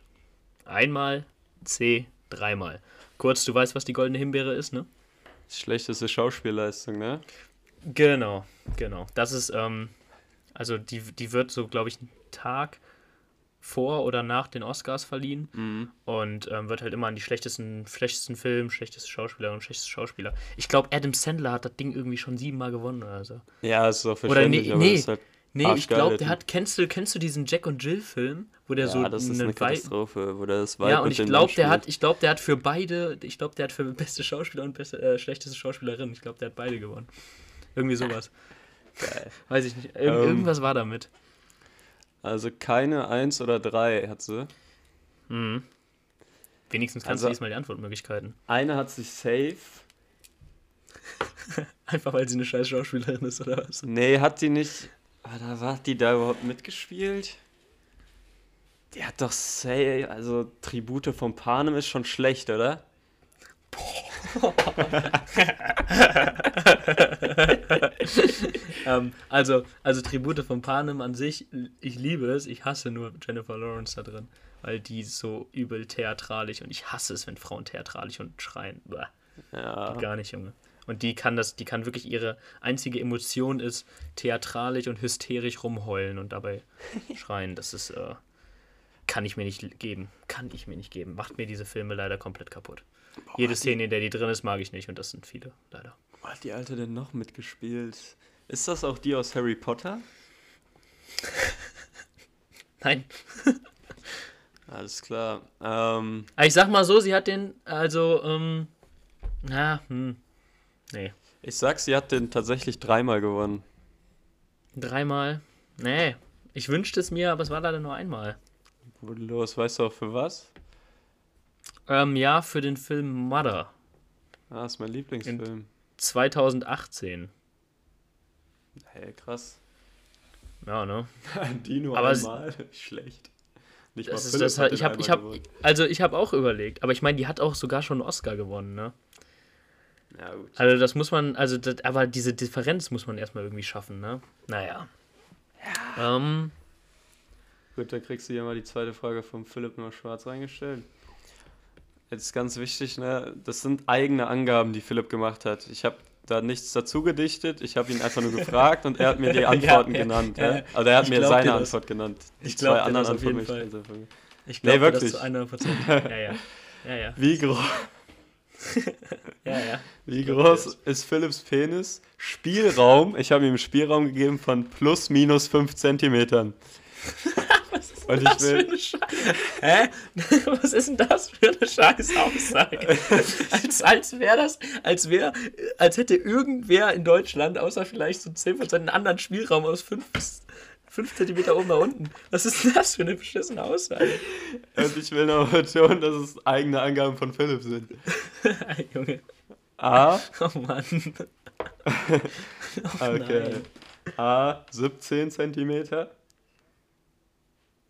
Einmal. C. Dreimal. Kurz, du weißt, was die goldene Himbeere ist, ne? Schlechteste Schauspielleistung, ne? Genau, genau. Das ist, ähm, also die, die wird so, glaube ich, einen Tag vor oder nach den Oscars verliehen Mhm. und ähm, wird halt immer an die schlechtesten, schlechtesten Film, schlechteste Schauspieler und schlechteste Schauspieler. Ich glaube, Adam Sandler hat das Ding irgendwie schon siebenmal gewonnen oder so. Ja, ist auch Oder nee, verständlich, aber nee, das ist halt, Nee, ich Arschgeil, glaube, der hat, kennst du, kennst du diesen Jack und Jill Film, wo der ja, so das ist eine Katastrophe, wo der das Weib Ja, und ich glaube, der hat, ich glaube, der hat für beide, ich glaube, der hat für beste Schauspieler und beste, äh, schlechteste Schauspielerin, ich glaube, der hat beide gewonnen. Irgendwie sowas. Geil. Weiß ich nicht. Ir Ähm, irgendwas war damit. Also keine 1 oder 3 hat sie. Mhm. Wenigstens kannst Also- du diesmal die Antwortmöglichkeiten. Eine hat sich safe. Einfach weil sie eine scheiß Schauspielerin ist, oder was? Nee, hat die nicht. Ah, da war die da überhaupt mitgespielt? Die hat doch safe. Also Tribute von Panem ist schon schlecht, oder? ähm, also, also Tribute von Panem an sich, ich liebe es, ich hasse nur Jennifer Lawrence da drin. Weil die ist so übel theatralisch und ich hasse es, wenn Frauen theatralisch und schreien. Bäh. Ja. Gar nicht, Junge. Und die kann das, die kann wirklich ihre einzige Emotion ist theatralisch und hysterisch rumheulen und dabei schreien. Das ist, äh, kann ich mir nicht geben. Kann ich mir nicht geben. Macht mir diese Filme leider komplett kaputt. Jede Szene, in der die drin ist, mag ich nicht und das sind viele, leider. Wo hat die Alte denn noch mitgespielt? Ist das auch die aus Harry Potter? Nein. Alles klar. Ähm, Aber ich sag mal so, sie hat den, also, ähm, na, hm, nee. ich sag, sie hat den tatsächlich dreimal gewonnen. Dreimal. Nee. Ich wünschte es mir, aber es war leider nur einmal. Los, weißt du auch für was? Ähm, ja, für den Film Mother. Ah, ist mein Lieblingsfilm. 2018. Hey, krass. Ja, ne? Die nur Aber einmal? Schlecht. Nicht Das mal ist Philipp das halt, ich hab, ich hab, gewonnen. also ich habe auch überlegt, aber ich meine, die hat auch sogar schon einen Oscar gewonnen, ne? Ja, gut. Also das muss man, also das, aber diese Differenz muss man erstmal irgendwie schaffen, ne? Naja. Ja. Ähm, Gut, dann kriegst du hier mal die zweite Frage vom Philipp noch schwarz reingestellt. Jetzt ist ganz wichtig, ne? Das sind eigene Angaben, die Philipp gemacht hat. Ich habe da nichts dazu gedichtet. Ich habe ihn einfach nur gefragt und er hat mir die Antworten ja, genannt. ja. Ja, Also er hat Ich mir seine. Antwort genannt. Die Ich glaub zwei dir anderen das auf jeden von ich Nee, glaube das wirklich. zu 100 Prozent. Ja, ja. Ja, ja. Wie, gro Ja, ja. wie groß ist Philipps Penis? Spielraum. Ich habe ihm Spielraum gegeben von plus minus 5 Zentimetern. Und ich Was für will, eine Sche Hä? Was ist denn das für eine scheiß Aussage? als als wäre das, als wäre, als hätte irgendwer in Deutschland, außer vielleicht so 10% einen anderen Spielraum aus 5 5 cm oben nach unten. Was ist denn das für eine beschissene Aussage? und ich will noch betonen, dass es eigene Angaben von Philipp sind. Junge. A. Oh Mann. Okay. nein. A 17 Zentimeter.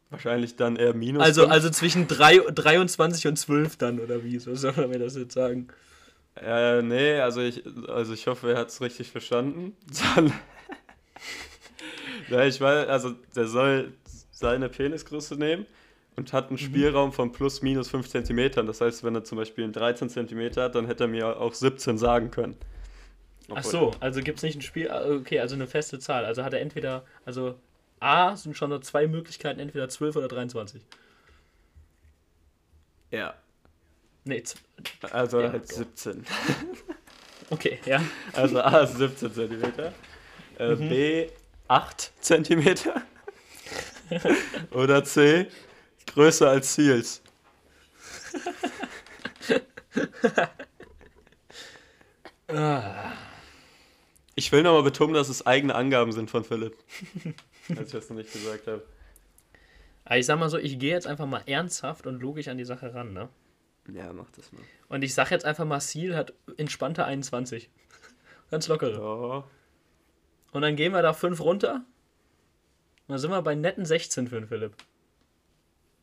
Wahrscheinlich dann eher minus. Also, also zwischen 3, 23 und 12 dann, oder wie? So soll man mir das jetzt sagen? Äh, nee, also ich, also ich hoffe, er hat es richtig verstanden. Dann, ja, ich weiß, also der soll seine Penisgröße nehmen und hat einen Spielraum von plus minus 5 Zentimetern. Das heißt, wenn er zum Beispiel einen 13 Zentimeter hat, dann hätte er mir auch 17 sagen können. Ach so, also gibt es nicht ein Spiel, ah, okay, also eine feste Zahl. Also hat er entweder, also A sind schon nur zwei Möglichkeiten, entweder 12 oder 23. Ja. Nee, also ja, halt 17. Okay, ja. Also A ist 17 cm, äh, mhm. B 8 cm oder C größer als Seals. Ich will nochmal betonen, dass es eigene Angaben sind von Philipp. als ich das noch nicht gesagt habe. ich sag mal so, ich gehe jetzt einfach mal ernsthaft und logisch an die Sache ran, ne? Ja, mach das mal. Und ich sag jetzt einfach mal, Seal hat entspannte 21. Ganz lockere. Ja. Und dann gehen wir da 5 runter. Und dann sind wir bei netten 16 für den Philipp.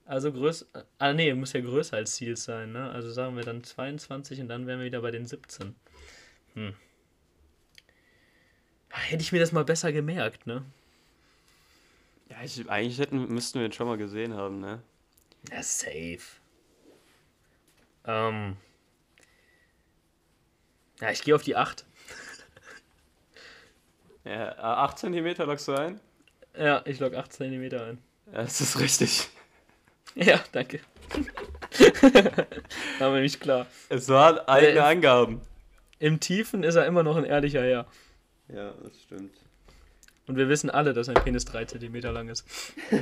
Also größer. Ah, nee, muss ja größer als Ziel sein, ne? Also sagen wir dann 22 und dann wären wir wieder bei den 17. Hm. Hätte ich mir das mal besser gemerkt, ne? Ja, ich, eigentlich hätten, müssten wir ihn schon mal gesehen haben, ne? Ja, safe. Ähm. Ja, ich gehe auf die 8. ja, 8 cm lockst du ein? Ja, ich log 8 cm ein. Ja, das ist richtig. Ja, danke. War mir nicht klar. Es waren eigene äh, Angaben. Im Tiefen ist er immer noch ein ehrlicher Herr. Ja, das stimmt. Und wir wissen alle, dass ein Penis 3 cm lang ist.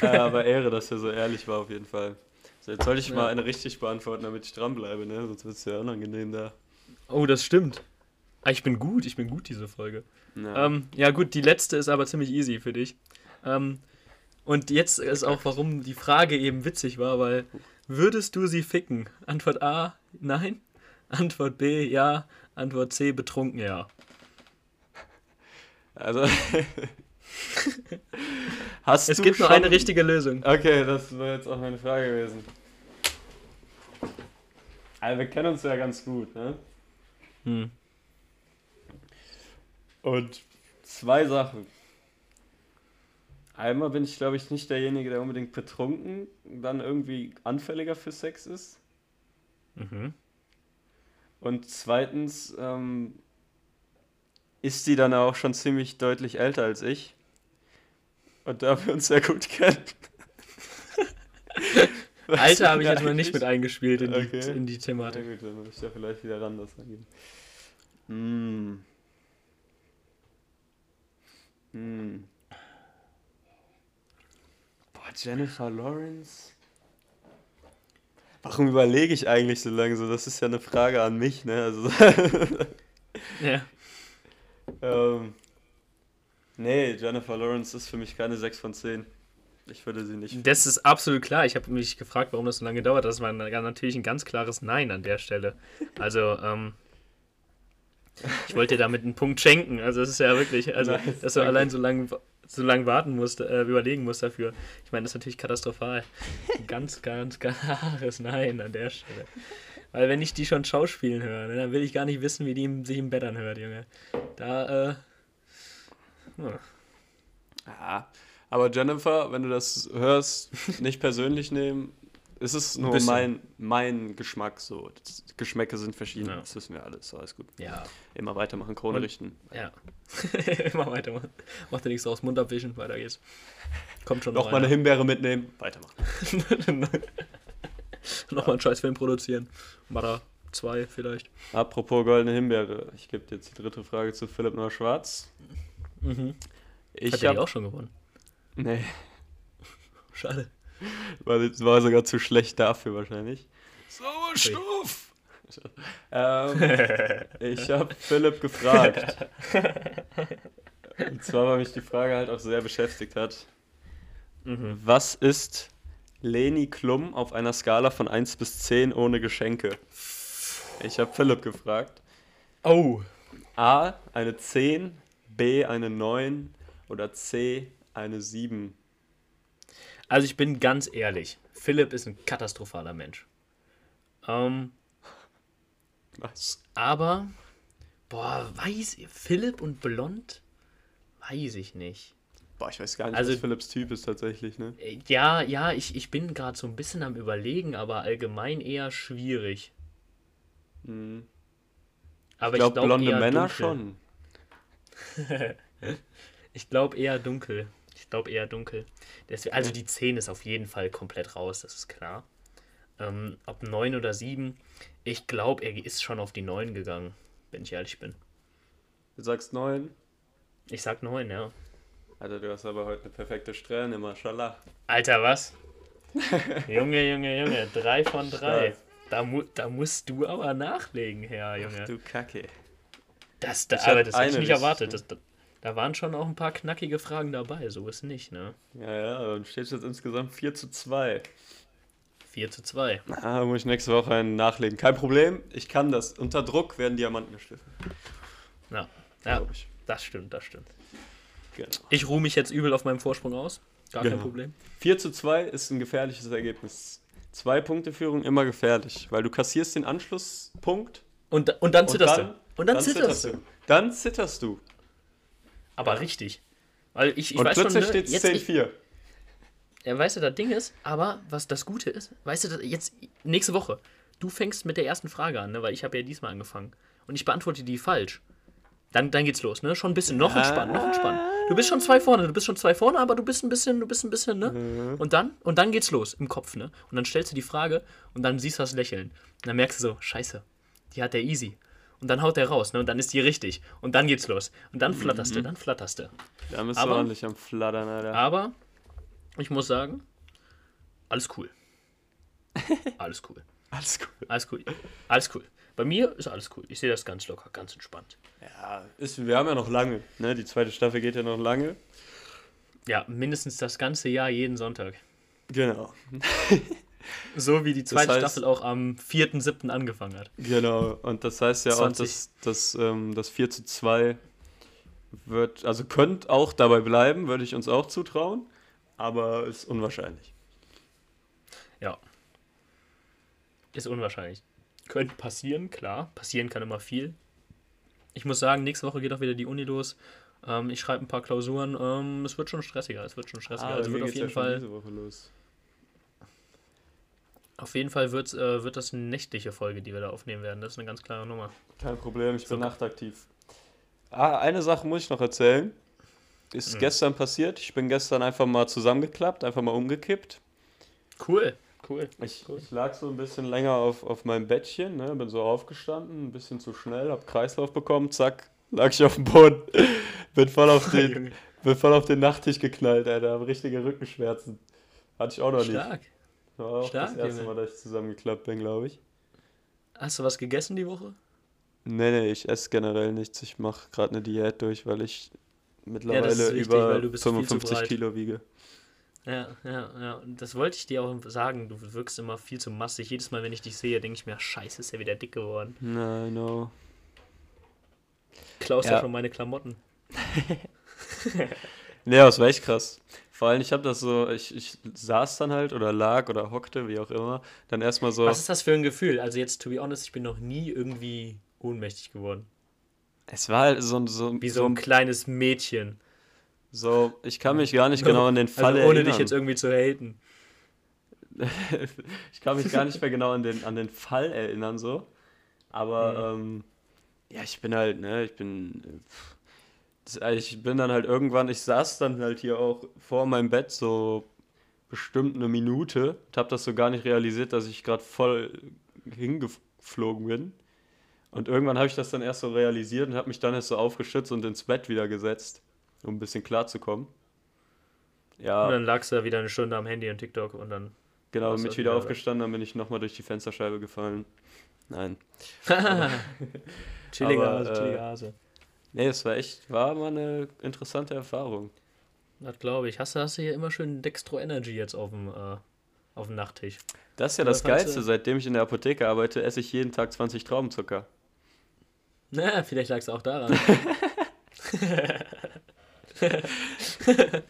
ja, aber Ehre, dass er so ehrlich war, auf jeden Fall. So, jetzt sollte ich ja. mal eine richtig beantworten, damit ich dranbleibe, ne? Sonst wird es ja unangenehm da. Oh, das stimmt. Ah, ich bin gut, ich bin gut, diese Folge. Ja. Ähm, ja, gut, die letzte ist aber ziemlich easy für dich. Ähm, und jetzt ist auch, warum die Frage eben witzig war, weil würdest du sie ficken? Antwort A, nein. Antwort B, ja. Antwort C, betrunken, ja. Also. Hast es gibt schon... nur eine richtige Lösung. Okay, das wäre jetzt auch meine Frage gewesen. Also wir kennen uns ja ganz gut, ne? Hm. Und zwei Sachen. Einmal bin ich, glaube ich, nicht derjenige, der unbedingt betrunken dann irgendwie anfälliger für Sex ist. Mhm. Und zweitens ähm, ist sie dann auch schon ziemlich deutlich älter als ich. Und da wir uns sehr gut kennen. Alter habe ich jetzt mal nicht mit eingespielt in, okay. die, in die Thematik. Ja, gut, dann muss ich ja vielleicht wieder ran, das angeben. Hm. Boah, Jennifer Lawrence. Warum überlege ich eigentlich so lange so? Das ist ja eine Frage an mich, ne? Also, ja. ähm, nee, Jennifer Lawrence ist für mich keine 6 von 10. Ich würde sie nicht. Das ist absolut klar. Ich habe mich gefragt, warum das so lange dauert. Das war natürlich ein ganz klares Nein an der Stelle. Also, ähm, ich wollte dir damit einen Punkt schenken. Also, es ist ja wirklich, also, nice, dass du danke. allein so lange so lange warten musst, äh, überlegen musst dafür. Ich meine, das ist natürlich katastrophal. ganz, ganz, klares Nein an der Stelle. Weil wenn ich die schon schauspielen höre, ne, dann will ich gar nicht wissen, wie die sich im Bett anhört, Junge. Da, äh. Hm. Ja, aber Jennifer, wenn du das hörst, nicht persönlich nehmen, es ist nur mein, mein Geschmack so. Geschmäcke sind verschieden, ja. das wissen wir alles. So, alles gut. Ja. Immer weitermachen, Krone Und, richten. Ja. Immer weitermachen. Macht dir nichts draus, Mund abwischen, weiter geht's. Kommt schon noch. Noch mal eine Himbeere mitnehmen, weitermachen. noch mal einen scheiß Film produzieren. Mara 2 vielleicht. Apropos goldene Himbeere. Ich gebe jetzt die dritte Frage zu Philipp Neuschwarz. Mhm. Ich Hat er hab... die auch schon gewonnen? Nee. Schade. War, war sogar zu schlecht dafür wahrscheinlich. Sauerstoff! ähm, ich habe Philipp gefragt. Und zwar, weil mich die Frage halt auch sehr beschäftigt hat. Mhm. Was ist Leni Klum auf einer Skala von 1 bis 10 ohne Geschenke? Ich habe Philipp gefragt. Oh. A, eine 10, B, eine 9 oder C, eine 7. Also ich bin ganz ehrlich, Philipp ist ein katastrophaler Mensch. Ähm, Was? Aber, boah, weiß ihr, Philipp und Blond? Weiß ich nicht. Boah, ich weiß gar nicht, also, was Philipps Typ ist tatsächlich, ne? Ja, ja, ich, ich bin gerade so ein bisschen am überlegen, aber allgemein eher schwierig. Hm. Aber Ich glaube, glaub blonde Männer dunkel. schon. Ich glaube eher dunkel. Ich glaube eher dunkel. Deswegen, also die 10 ist auf jeden Fall komplett raus, das ist klar. Ähm, ob 9 oder 7, ich glaube, er ist schon auf die 9 gegangen, wenn ich ehrlich bin. Du sagst neun. Ich sag 9, ja. Alter, du hast aber heute eine perfekte Strähne, mashallah. Alter, was? Junge, Junge, Junge, 3 von 3. Stark. Da, mu da musst du aber nachlegen, Herr Junge. Du Kacke. Das, da, Ich aber das hätte ich nicht erwartet. ne? Das, da, waren schon auch ein paar knackige Fragen dabei, so ist nicht, ne? Ja, ja, dann steht jetzt insgesamt 4 zu 2. 4 zu 2. Ah, muss ich nächste Woche einen nachlegen. Kein Problem, ich kann das. Unter Druck werden Diamanten geschliffen. Ja, ja das stimmt, das stimmt. Genau. Ich ruhe mich jetzt übel auf meinem Vorsprung aus. Gar kein Genau. Problem. 4 zu 2 ist ein gefährliches Ergebnis. Zwei Punkte Führung immer gefährlich, weil du kassierst den Anschlusspunkt Und, und dann und zitterst dann, du. Und dann, zitterst du. Dann zitterst du. Aber richtig. Weil ich, ich und weiß plötzlich steht es jetzt, ich, 10-4. ja, weißt du, das Ding ist, aber was das Gute ist, weißt du, jetzt nächste Woche, du fängst mit der ersten Frage an, ne, weil ich habe ja diesmal angefangen. Und ich beantworte die falsch. Dann, dann geht's los, ne? Schon ein bisschen noch entspannt, noch entspannt. Du bist schon zwei vorne, du bist schon zwei vorne, aber du bist ein bisschen, du bist ein bisschen, ne? Und dann, und dann geht's los im Kopf, ne? Und dann stellst du die Frage und dann siehst du das Lächeln. Und dann merkst du so, scheiße, die hat der easy. Und dann haut der raus, ne? Und dann ist die richtig. Und dann geht's los. Und dann flatterst du, dann flatterst du. Da bist Aber- du ordentlich am Flattern, Alter. Aber ich muss sagen, alles cool. Alles cool. Alles gut. Alles cool. Alles cool. Bei mir ist alles cool. Ich sehe das ganz locker, ganz entspannt. Ja, ist, wir haben ja noch lange. Ne? Die zweite Staffel geht ja noch lange. Ja, mindestens das ganze Jahr jeden Sonntag. Genau. So wie die zweite heißt- Staffel auch am 4.7. angefangen hat. Genau. Und das heißt ja 20. auch, dass, dass ähm, das 4 zu 2 wird, also könnte auch dabei bleiben, würde ich uns auch zutrauen. Aber ist unwahrscheinlich. Ja. Ist unwahrscheinlich. Könnte passieren, klar. Passieren kann immer viel. Ich muss sagen, nächste Woche geht auch wieder die Uni los. Ähm, ich schreibe ein paar Klausuren. Ähm, es wird schon stressiger. Es wird schon stressiger. Ah, also wird auf ja jeden schon Fall. Auf jeden Fall wird's, äh, wird das eine nächtliche Folge, die wir da aufnehmen werden. Das ist eine ganz klare Nummer. Kein Problem, ich bin So. nachtaktiv. Ah, eine Sache muss ich noch erzählen. Ist Mhm. gestern passiert. Ich bin gestern einfach mal zusammengeklappt, einfach mal umgekippt. Cool, cool. Ich, Cool. ich lag so ein bisschen länger auf, auf meinem Bettchen, ne, bin so aufgestanden, ein bisschen zu schnell, hab Kreislauf bekommen, zack, lag ich auf dem Boden. bin, voll auf den, bin voll auf den Nachttisch geknallt, Alter, hab richtige Rückenschmerzen. Hatte ich auch noch nicht. Stark. War auch Stark, das erste. Mal, dass ich zusammengeklappt bin, glaube ich. Hast du was gegessen die Woche? Nee, nee, ich esse generell nichts. Ich mache gerade eine Diät durch, weil ich mittlerweile über bist viel zu 55 breit. Kilo wiege. Ja, ja, ja. Das wollte ich dir auch sagen. Du wirkst immer viel zu massig. Jedes Mal, wenn ich dich sehe, denke ich mir, scheiße, ist er wieder dick geworden. Nein, no. Klaus ja. Ja. schon meine Klamotten. Nee, das war echt krass. Vor allem, ich habe das so, ich, ich saß dann halt oder lag oder hockte, wie auch immer. Dann erstmal so, Was ist das für ein Gefühl? Also jetzt, to be honest, ich bin noch nie irgendwie ohnmächtig geworden. es war halt so, ein- so, Wie so so, ein kleines Mädchen. so, ich kann mich gar nicht genau an den Fall also ohne erinnern. dich jetzt irgendwie zu haten. ich kann mich gar nicht mehr genau an den, an den Fall erinnern, so. Aber, ähm, ja, ich bin halt, ne, ich bin, pff, ich bin dann halt irgendwann, ich saß dann halt hier auch vor meinem Bett so bestimmt eine Minute und habe das so gar nicht realisiert, dass ich gerade voll hingeflogen bin. Und irgendwann habe ich das dann erst so realisiert und habe mich dann erst so aufgeschützt und ins Bett wieder gesetzt, um ein bisschen klarzukommen. Ja. Und dann lagst du da wieder eine Stunde am Handy und TikTok und dann. Genau, bin ich wieder wieder aufgestanden, dann bin ich nochmal durch die Fensterscheibe gefallen. Nein. chilliger Aber, Hase, äh, chilliger Hase. Nee, es war echt, war mal eine interessante Erfahrung. Das glaube ich. Hast du, hast du hier immer schön Dextro Energy jetzt auf dem, äh, auf dem Nachttisch? Das ist ja Oder das Geilste, du- seitdem ich in der Apotheke arbeite, esse ich jeden Tag 20 Traubenzucker. Na, vielleicht lag es auch daran.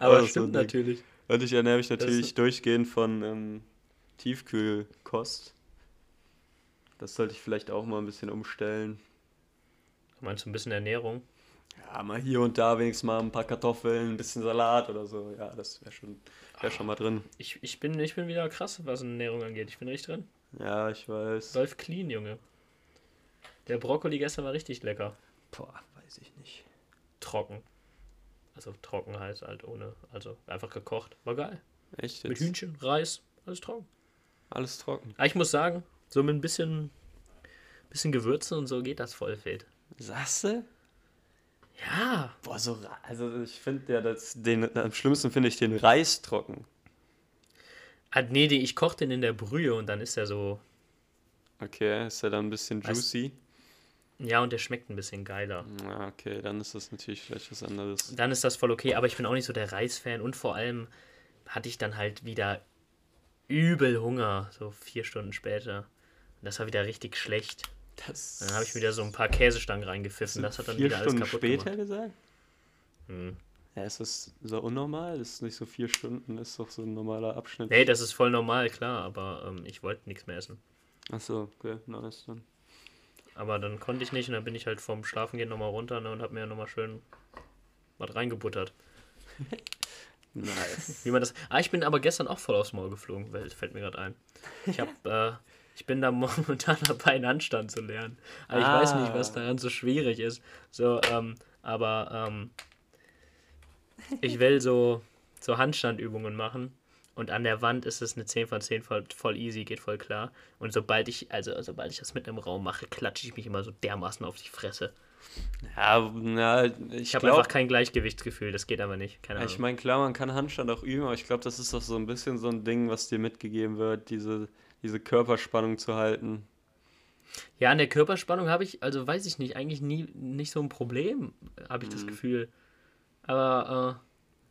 Aber Oh, so stimmt Ding. natürlich. Und ich ernähre mich natürlich durchgehend von ähm, Tiefkühlkost. Das sollte ich vielleicht auch mal ein bisschen umstellen. Meinst du ein bisschen Ernährung? Ja, mal hier und da wenigstens mal ein paar Kartoffeln, ein bisschen Salat oder so. Ja, das wäre schon, wär schon mal drin. Ich, ich, bin, ich bin wieder krass, was Ernährung angeht. Ich bin richtig drin. Ja, ich weiß. Läuft clean, Junge. Der Brokkoli gestern war richtig lecker. Boah, weiß ich nicht. Trocken. Also trocken heißt halt ohne, also einfach gekocht. War geil. Echt Mit jetzt? Hühnchen, Reis, alles trocken. Alles trocken. Aber ich muss sagen, so mit ein bisschen, bisschen Gewürzen und so geht das voll fit. Du? Ja. Boah, so, also ich finde ja, das, den, am schlimmsten finde ich den Reis trocken. Ah, nee, die, ich koche den in der Brühe und dann ist er so, Okay, ist ja dann ein bisschen juicy. ja, und der schmeckt ein bisschen geiler. Ja, okay, dann ist das natürlich vielleicht was anderes. Dann ist das voll okay, aber ich bin auch nicht so der Reisfan und vor allem hatte ich dann halt wieder übel Hunger, so vier Stunden später. Und das war wieder richtig schlecht. Das Dann habe ich wieder so ein paar Käsestangen reingepfiffen. Das hat dann wieder alles Stunden kaputt später gemacht. gesagt? Hm. Ja, ist das so unnormal? Ist nicht so vier Stunden, ist doch so ein normaler Abschnitt. Nee, das ist voll normal, klar, aber ähm, ich wollte nichts mehr essen. Achso, okay, nice dann. Aber dann konnte ich nicht und dann bin ich halt vorm Schlafengehen nochmal runter ne, und habe mir nochmal schön was reingebuttert. Nice. Wie man das. Ah, ich bin aber gestern auch voll aufs Maul geflogen, weil fällt mir gerade ein. Ich hab, äh, ich bin da momentan dabei, einen Handstand zu lernen. Aber ich weiß nicht, was Ah. daran so schwierig ist. So, ähm, aber ähm, ich will so, so Handstandübungen machen. Und an der Wand ist es eine 10 von 10 voll, voll easy, geht voll klar. Und sobald ich, also sobald ich das mit im Raum mache, klatsche ich mich immer so dermaßen auf die Fresse. ja, na, ich, Ich habe einfach kein Gleichgewichtsgefühl, das geht aber nicht. Keine Ahnung. ich meine, klar, man kann Handstand auch üben, aber ich glaube, das ist doch so ein bisschen so ein Ding, was dir mitgegeben wird, diese, diese Körperspannung zu halten. Ja, an der Körperspannung habe ich, also weiß ich nicht, eigentlich nie nicht so ein Problem, habe ich das Gefühl. Aber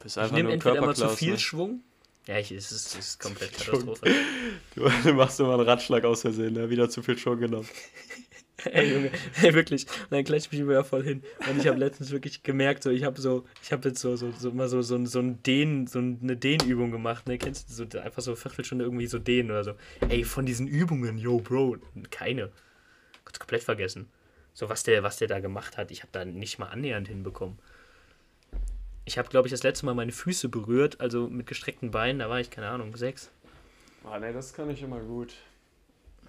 äh, ich nehme entweder immer zu viel ne? Schwung. Ja, ich, es ist, es ist komplett. Katastrophe. Du, du machst immer einen Ratschlag aus Versehen, ne? wieder zu viel Schwung genommen. Ey, Junge, ey, wirklich. Und dann klatscht mich immer voll hin. Und ich habe letztens wirklich gemerkt, so, ich habe so, ich habe jetzt so, so, so mal so, so, so ein Dehn, so eine Dehnübung gemacht, ne? Kennst du so, einfach so eine Viertelstunde irgendwie so dehnen oder so. Ey, von diesen Übungen, yo, Bro, keine. Kurz komplett vergessen. So, was der, was der da gemacht hat, ich habe da nicht mal annähernd hinbekommen. Ich habe, glaube ich, das letzte Mal meine Füße berührt, also mit gestreckten Beinen, da war ich, keine Ahnung, sechs. Ah, ne, das kann ich immer gut.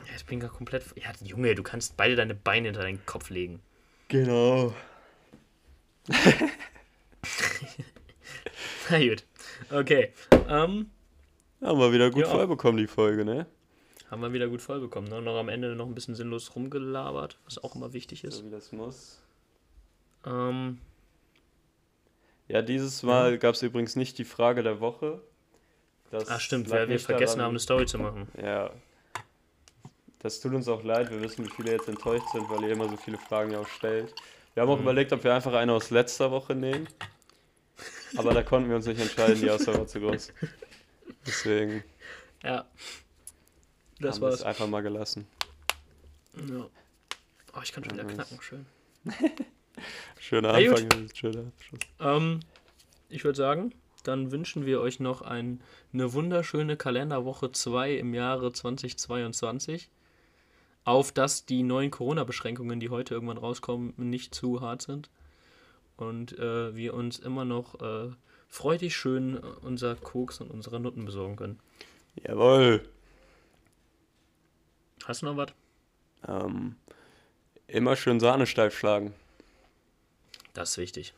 Ja, Jetzt bin ich gerade komplett. Ja, Junge, du kannst beide deine Beine hinter deinen Kopf legen. Genau. Na gut. Okay. Ähm, Haben wir wieder gut Ja. voll bekommen, die Folge, ne? haben wir wieder gut voll bekommen. Ne? Noch am Ende noch ein bisschen sinnlos rumgelabert, was auch immer wichtig ist. So wie das muss. Ähm, Ja, dieses Mal gab es übrigens nicht die Frage der Woche. Das ach stimmt, weil wir vergessen daran- haben, eine Story zu machen. Ja. Das tut uns auch leid, wir wissen, wie viele jetzt enttäuscht sind, weil ihr immer so viele Fragen ja auch stellt. Wir haben auch Mhm. überlegt, ob wir einfach eine aus letzter Woche nehmen. Aber da konnten wir uns nicht entscheiden, die Auswahl war zu groß. Deswegen Ja. Das haben wir es war's. einfach mal gelassen. Ja. Oh, ich kann schon wieder knacken, schön. Schöner. Anfang, schöner Abschluss. Ähm, ich würde sagen, dann wünschen wir euch noch ein, eine wunderschöne Kalenderwoche 2 im Jahre 2022. Auf dass die neuen Corona-Beschränkungen, die heute irgendwann rauskommen, nicht zu hart sind. Und äh, wir uns immer noch äh, freudig schön unser Koks und unsere Nutten besorgen können. Jawohl. Hast du noch was? Ähm, immer schön Sahne steif schlagen. Das ist wichtig.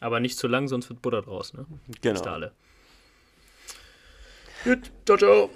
Aber nicht zu lang, sonst wird Butter draus, ne? Wisst ihr Genau. alle. Gut, ciao, ciao.